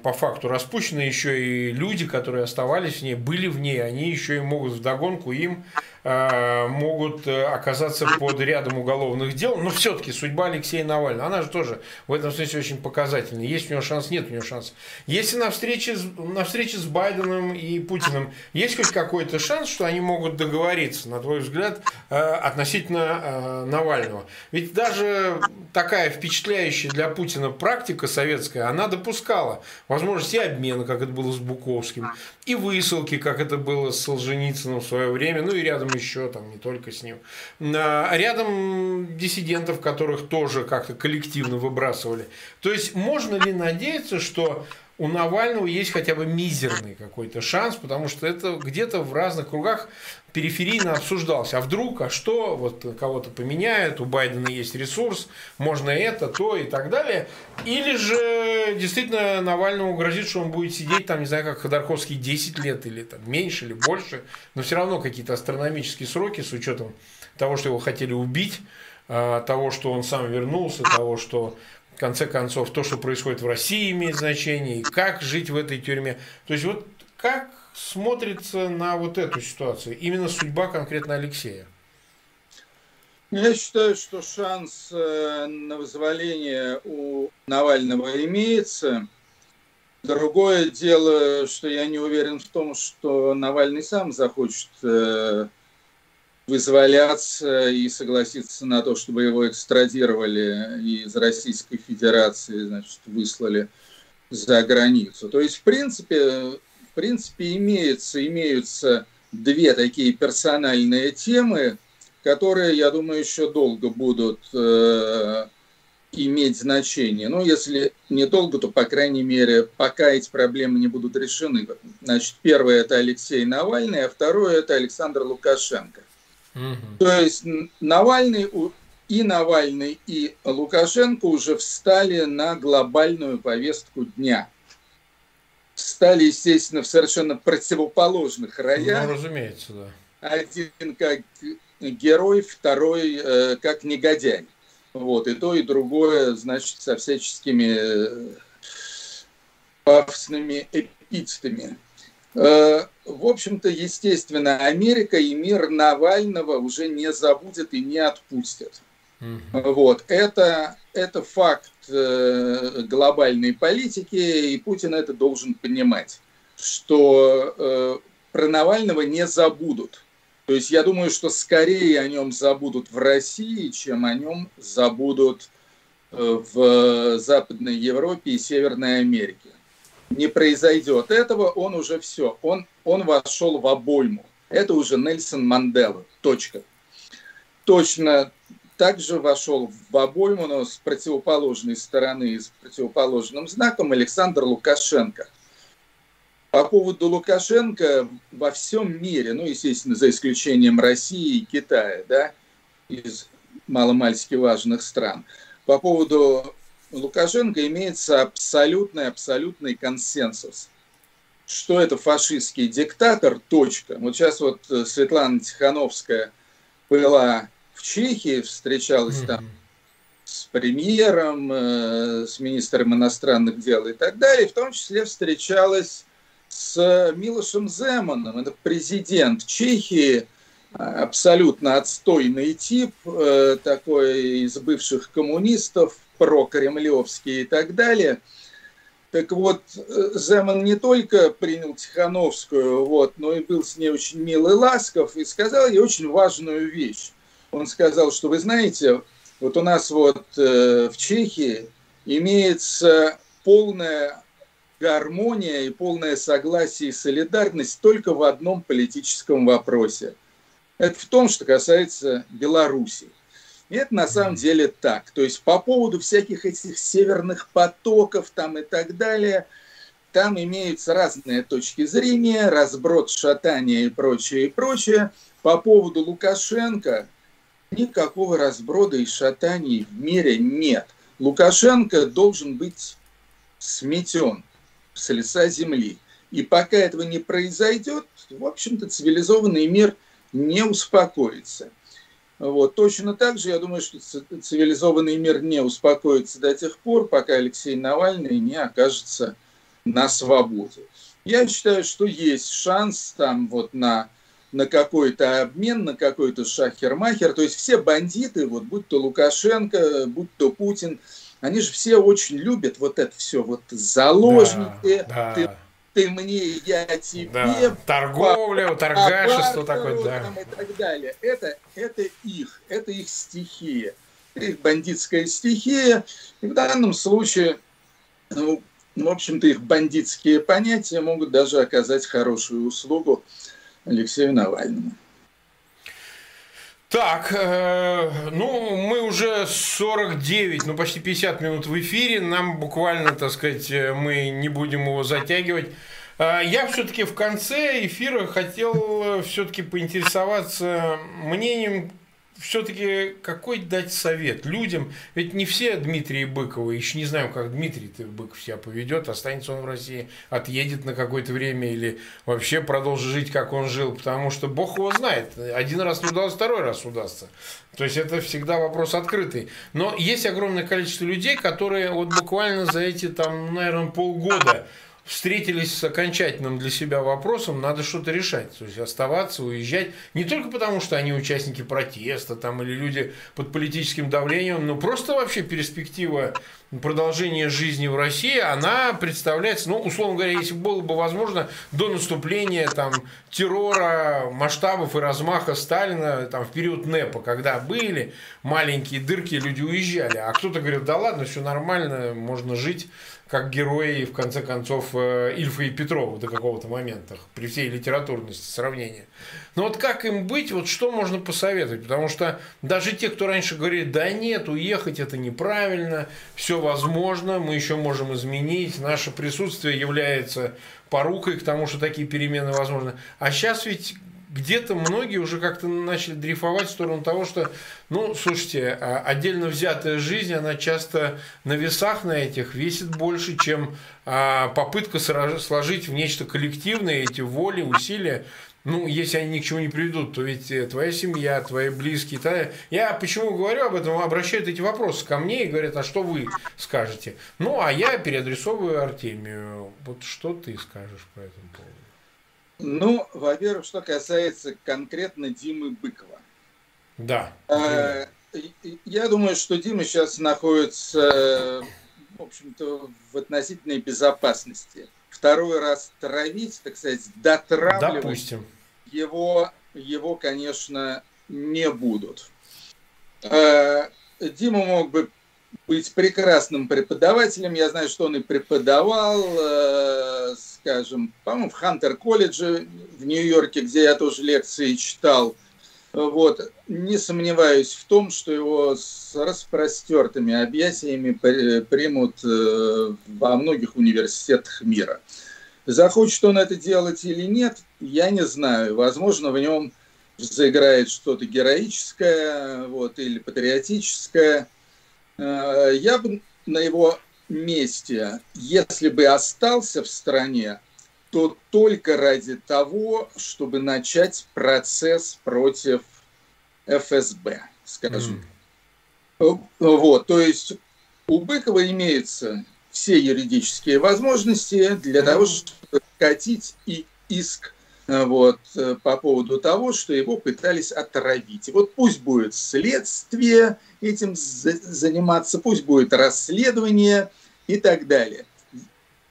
по факту распущена, еще и люди, которые оставались в ней, были в ней, они еще и могут вдогонку им могут э, оказаться под рядом уголовных дел. Но все-таки судьба Алексея Навального, она же тоже в этом смысле очень показательная. Есть у него шанс, нет у него шанса. Если на встрече, на встрече с Байденом и Путиным есть хоть какой-то шанс, что они могут договориться, на твой взгляд, э, относительно Навального? Ведь даже такая впечатляющая для Путина практика советская, она допускала возможности обмена, как это было с Буковским, и высылки, как это было с Солженицыным в свое время, ну и рядом еще, там, не только с ним. А рядом диссидентов, которых тоже как-то коллективно выбрасывали. То есть, можно ли надеяться, что у Навального есть хотя бы мизерный какой-то шанс, потому что это где-то в разных кругах периферийно обсуждался. А вдруг, а что, вот кого-то поменяют, у Байдена есть ресурс, можно это, то и так далее. Или же действительно Навальному грозит, что он будет сидеть там, не знаю, как Ходорковский 10 лет или там меньше или больше, но все равно какие-то астрономические сроки с учетом того, что его хотели убить, а, того, что он сам вернулся, того, что в конце концов, то, что происходит в России, имеет значение, и как жить в этой тюрьме. То есть, вот как смотрится на вот эту ситуацию, именно судьба конкретно Алексея? Я считаю, что шанс э, на вызволение у Навального имеется. Другое дело, что я не уверен в том, что Навальный сам захочет вызволяться и согласиться на то, чтобы его экстрадировали из Российской Федерации, значит, выслали за границу. То есть, в принципе, в принципе имеются, имеются две такие персональные темы, которые, я думаю, еще долго будут э, иметь значение. Ну, если недолго, то, по крайней мере, пока эти проблемы не будут решены. Значит, первое – это Алексей Навальный, а второе – это Александр Лукашенко. Угу. То есть Навальный и Навальный, и Лукашенко уже встали на глобальную повестку дня. Встали, естественно, в совершенно противоположных роях. Ну, разумеется, да. Один как герой, второй э, как негодяй. Вот, и то, и другое, значит, со всяческими э, пафосными эпитетами. Э, в общем-то, естественно, Америка и мир Навального уже не забудет и не отпустят. Вот. Это, это факт э, глобальной политики, и Путин это должен понимать, что э, про Навального не забудут. То есть я думаю, что скорее о нем забудут в России, чем о нем забудут в Западной Европе и Северной Америке. Не произойдет этого, он уже все, он, он вошел в обойму. Это уже Нельсон Мандела, точка. Точно так же вошел в обойму, но с противоположной стороны, с противоположным знаком Александр Лукашенко. По поводу Лукашенко во всем мире, ну, естественно, за исключением России и Китая, да, из маломальски важных стран, по поводу Лукашенко имеется абсолютный, абсолютный консенсус. Что это фашистский диктатор, точка. Вот сейчас вот э, Светлана Тихановская была в Чехии, встречалась mm-hmm. там с премьером, э, с министром иностранных дел и так далее, в том числе встречалась с Милошем Земаном, это президент Чехии, абсолютно отстойный тип, э, такой из бывших коммунистов, прокремлевский и так далее. Так вот, Земан не только принял Тихановскую, вот, но и был с ней очень милый ласков и сказал ей очень важную вещь. Он сказал, что вы знаете, вот у нас вот э, в Чехии имеется полная гармония и полное согласие и солидарность только в одном политическом вопросе. Это в том, что касается Беларуси. И это на самом деле так. То есть по поводу всяких этих северных потоков там и так далее, там имеются разные точки зрения, разброд, шатание и прочее, и прочее. По поводу Лукашенко никакого разброда и шатаний в мире нет. Лукашенко должен быть сметен с лица земли. И пока этого не произойдет, в общем-то, цивилизованный мир не успокоится. Вот. Точно так же, я думаю, что цивилизованный мир не успокоится до тех пор, пока Алексей Навальный не окажется на свободе. Я считаю, что есть шанс там вот на, на какой-то обмен, на какой-то шахер-махер. То есть все бандиты, вот будь то Лукашенко, будь то Путин, они же все очень любят вот это все, вот заложники, да, да. ты мне, я тебе. Да. Торговля, торгашество такое, да. и так далее. Это, это их, это их стихия, их бандитская стихия. И в данном случае, ну, в общем-то, их бандитские понятия могут даже оказать хорошую услугу Алексею Навальному. Так, э, ну, мы уже 49, ну, почти 50 минут в эфире. Нам буквально, так сказать, э, мы не будем его затягивать. Э, я все-таки в конце эфира хотел э, все-таки поинтересоваться мнением все-таки какой дать совет людям? Ведь не все Дмитрий Быковы, еще не знаю, как Дмитрий Быков себя поведет, останется он в России, отъедет на какое-то время или вообще продолжит жить, как он жил, потому что Бог его знает. Один раз не удалось, второй раз удастся. То есть это всегда вопрос открытый. Но есть огромное количество людей, которые вот буквально за эти, там, наверное, полгода встретились с окончательным для себя вопросом, надо что-то решать. То есть оставаться, уезжать. Не только потому, что они участники протеста там, или люди под политическим давлением, но просто вообще перспектива продолжения жизни в России, она представляется, ну, условно говоря, если было бы возможно, до наступления там, террора, масштабов и размаха Сталина там, в период НЭПа, когда были маленькие дырки, люди уезжали. А кто-то говорит, да ладно, все нормально, можно жить как герои, в конце концов, э, Ильфа и Петрова до какого-то момента, при всей литературности сравнения. Но вот как им быть, вот что можно посоветовать? Потому что даже те, кто раньше говорит, да нет, уехать это неправильно, все возможно, мы еще можем изменить, наше присутствие является порукой к тому, что такие перемены возможны. А сейчас ведь где-то многие уже как-то начали дрейфовать в сторону того, что, ну, слушайте, а, отдельно взятая жизнь, она часто на весах на этих весит больше, чем а, попытка сложить в нечто коллективное эти воли, усилия. Ну, если они ни к чему не приведут, то ведь э, твоя семья, твои близкие. Та... Я почему говорю об этом, обращают эти вопросы ко мне и говорят, а что вы скажете? Ну, а я переадресовываю Артемию. Вот что ты скажешь по этому поводу? Ну, во-первых, что касается конкретно Димы Быкова. Да. А, я думаю, что Дима сейчас находится, в общем-то, в относительной безопасности. второй раз травить, так сказать, дотравливать Допустим. его, его, конечно, не будут. Э, Дима мог бы быть прекрасным преподавателем. Я знаю, что он и преподавал, э, скажем, по-моему, в Хантер-колледже в Нью-Йорке, где я тоже лекции читал. Вот. Не сомневаюсь в том, что его с распростертыми объятиями примут э, во многих университетах мира. Захочет он это делать или нет, я не знаю. Возможно, в нем заиграет что-то героическое вот, или патриотическое. Э, я бы на его месте, если бы остался в стране, то только ради того, чтобы начать процесс против ФСБ, скажем. Mm. Вот, то есть у Быкова имеются все юридические возможности для mm. того, чтобы катить и иск вот, э, по поводу того, что его пытались отравить. Вот пусть будет следствие этим заниматься, пусть будет расследование и так далее.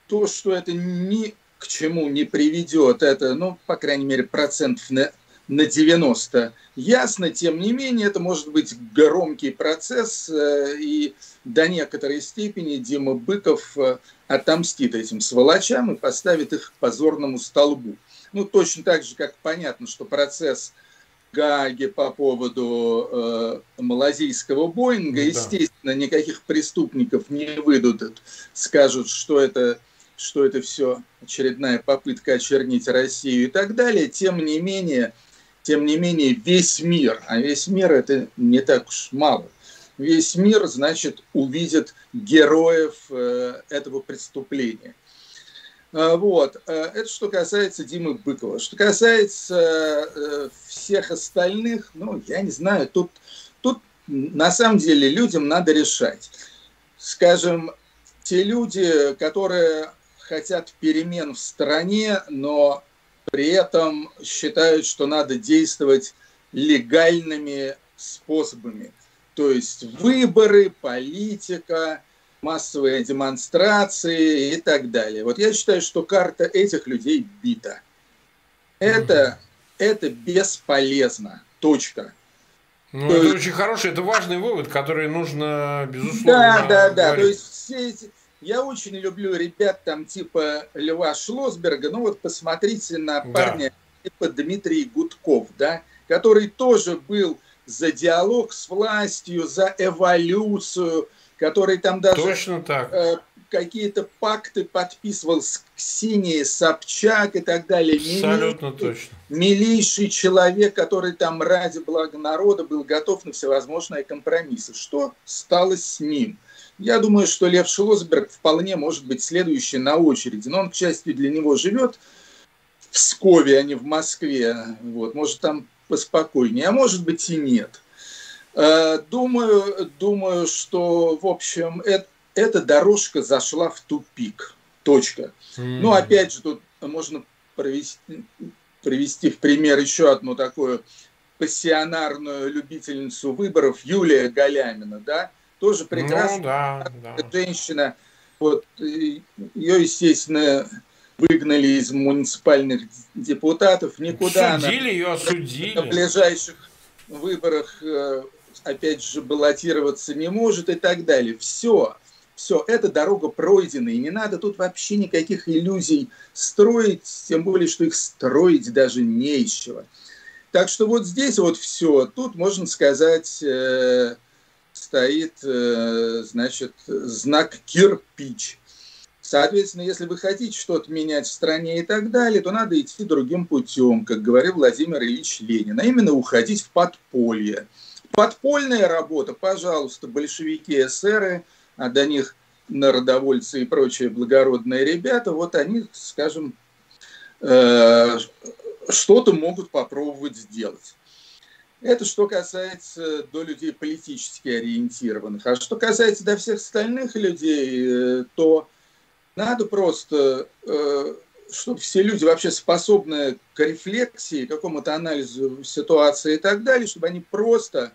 То, что это не к чему не приведет, это, ну, по крайней мере, процентов на, на 90 ясно. Тем не менее, это может быть громкий процесс, э, и до некоторой степени Дима Быков э, отомстит этим сволочам и поставит их к позорному столбу. Ну, точно так же, как понятно, что процесс Гаги по поводу э, малазийского Боинга, ну, естественно, никаких преступников не выйдут, скажут, что это что это все очередная попытка очернить Россию и так далее. Тем не менее, тем не менее, весь мир, а весь мир это не так уж мало, весь мир, значит, увидит героев э, этого преступления. А, вот. Э, это что касается Димы Быкова. Что касается э, всех остальных, ну, я не знаю, тут, тут на самом деле людям надо решать. Скажем, те люди, которые хотят перемен в стране, но при этом считают, что надо действовать легальными способами. То есть выборы, политика, массовые демонстрации и так далее. Вот я считаю, что карта этих людей бита. Это, это бесполезно. Точка. Ну, то это есть... очень хороший, это важный вывод, который нужно, безусловно, Да, да, да. Говорить. То есть все эти, я очень люблю ребят там типа Льва Шлосберга. Ну вот посмотрите на парня да. типа Дмитрий Гудков, да, который тоже был за диалог с властью, за эволюцию, который там даже Точно так. Э, какие-то пакты подписывал с Ксенией Собчак и так далее. Абсолютно милейший, точно. Милейший человек, который там ради блага народа был готов на всевозможные компромиссы. Что стало с ним? Я думаю, что Лев Шлосберг вполне может быть следующий на очереди. Но он, к счастью, для него живет в Пскове, а не в Москве. Вот. Может, там поспокойнее, а может быть и нет. Э, думаю, думаю, что, в общем, это, эта дорожка зашла в тупик. Точка. Ну, опять же, тут можно провести, привести в пример еще одну такую пассионарную любительницу выборов Юлия Галямина, да, тоже прекрасная ну, да, да. женщина. Вот, ее, естественно, выгнали из муниципальных депутатов. Никуда судили она ее, осудили. На ближайших выборах, э, опять же, баллотироваться не может и так далее. Все, все, эта дорога пройдена, и не надо тут вообще никаких иллюзий строить, тем более, что их строить даже не из чего. Так что вот здесь вот все, тут можно сказать, э, стоит, э, значит, знак кирпич. Соответственно, если вы хотите что-то менять в стране и так далее, то надо идти другим путем, как говорил Владимир Ильич Ленин, а именно уходить в подполье. Подпольная работа, пожалуйста, большевики, эсеры, а до них народовольцы и прочие благородные ребята, вот они, скажем, э, что-то могут попробовать сделать. Это что касается до людей политически ориентированных. А что касается до всех остальных людей, э, то надо просто, э, чтобы все люди вообще способны к рефлексии, какому-то анализу ситуации и так далее, чтобы они просто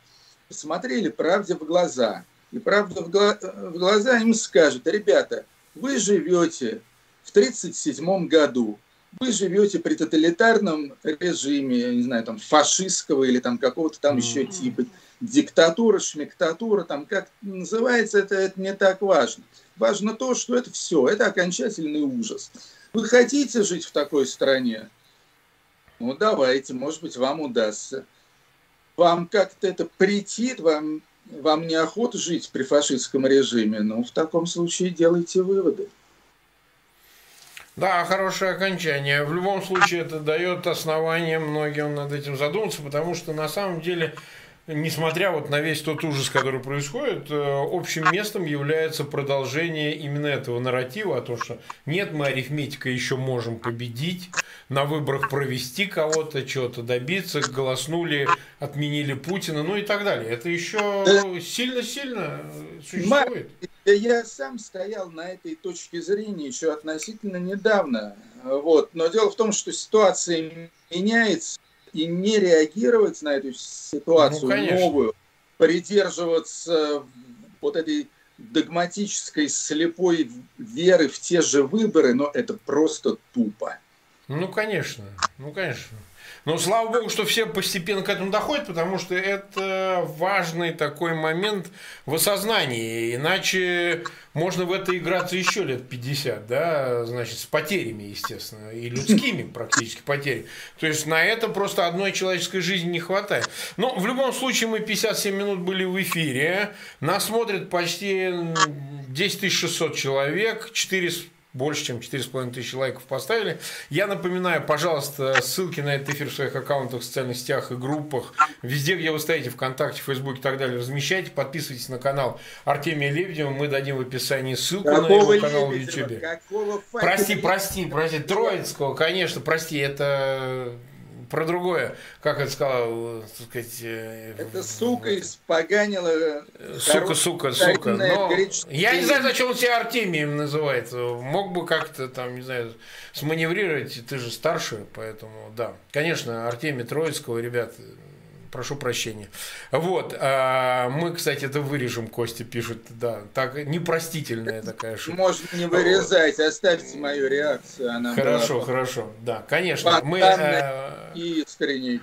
посмотрели правде в глаза. И правда в глаза им скажет, ребята, вы живете в 1937 году. Вы живете при тоталитарном режиме, я не знаю, там, фашистского или там какого-то там еще типа диктатура, шмектатура, там как называется, это, это не так важно. Важно то, что это все, это окончательный ужас. Вы хотите жить в такой стране? Ну, давайте, может быть, вам удастся. Вам как-то это претит, вам, вам неохота жить при фашистском режиме, ну, в таком случае делайте выводы. Да, хорошее окончание. В любом случае это дает основание многим над этим задуматься, потому что на самом деле несмотря вот на весь тот ужас, который происходит, э, общим местом является продолжение именно этого нарратива о том, что нет, мы арифметика еще можем победить, на выборах провести кого-то, чего-то добиться, голоснули, отменили Путина, ну и так далее. Это еще сильно-сильно существует. Я сам стоял на этой точке зрения еще относительно недавно. Вот. Но дело в том, что ситуация меняется, и не реагировать на эту ситуацию ну, новую, придерживаться вот этой догматической слепой веры в те же выборы, но это просто тупо. Ну, конечно, ну, конечно. Но слава богу, что все постепенно к этому доходят, потому что это важный такой момент в осознании. Иначе можно в это играться еще лет 50, да, значит, с потерями, естественно, и людскими практически потерями. То есть на это просто одной человеческой жизни не хватает. Но в любом случае мы 57 минут были в эфире. Нас смотрит почти 10 600 человек, 4 больше, чем 4,5 тысячи лайков поставили. Я напоминаю, пожалуйста, ссылки на этот эфир в своих аккаунтах, в социальных сетях и группах. Везде, где вы стоите, ВКонтакте, Фейсбуке и так далее, размещайте. Подписывайтесь на канал Артемия Лебедева. Мы дадим в описании ссылку Какого на его канал Лебедева? в YouTube. Прости, прости, прости. Троицкого, конечно, прости. Это про другое, как это сказал, так сказать... Э, это сука испоганила... Сука, сука, сука. Но я не знаю, зачем он себя Артемием называет. Мог бы как-то там, не знаю, сманеврировать, ты же старше, поэтому, да. Конечно, Артемий Троицкого, ребят, прошу прощения. Вот, а мы, кстати, это вырежем, Костя пишет, да, так непростительная такая ошибка. Можно не вырезать, оставьте мою реакцию, она Хорошо, была... хорошо, да, конечно. Мы, э... и искренней.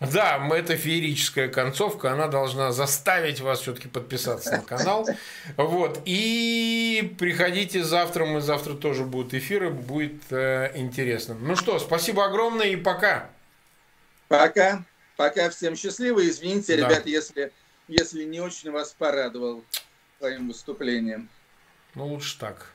Да, это феерическая концовка, она должна заставить вас все-таки подписаться на канал. Вот. И приходите завтра, мы завтра тоже будут эфиры, будет э, интересно. Ну что, спасибо огромное и пока. Пока. Пока всем счастливо. Извините, да. ребят, если, если не очень вас порадовал своим выступлением. Ну, лучше так.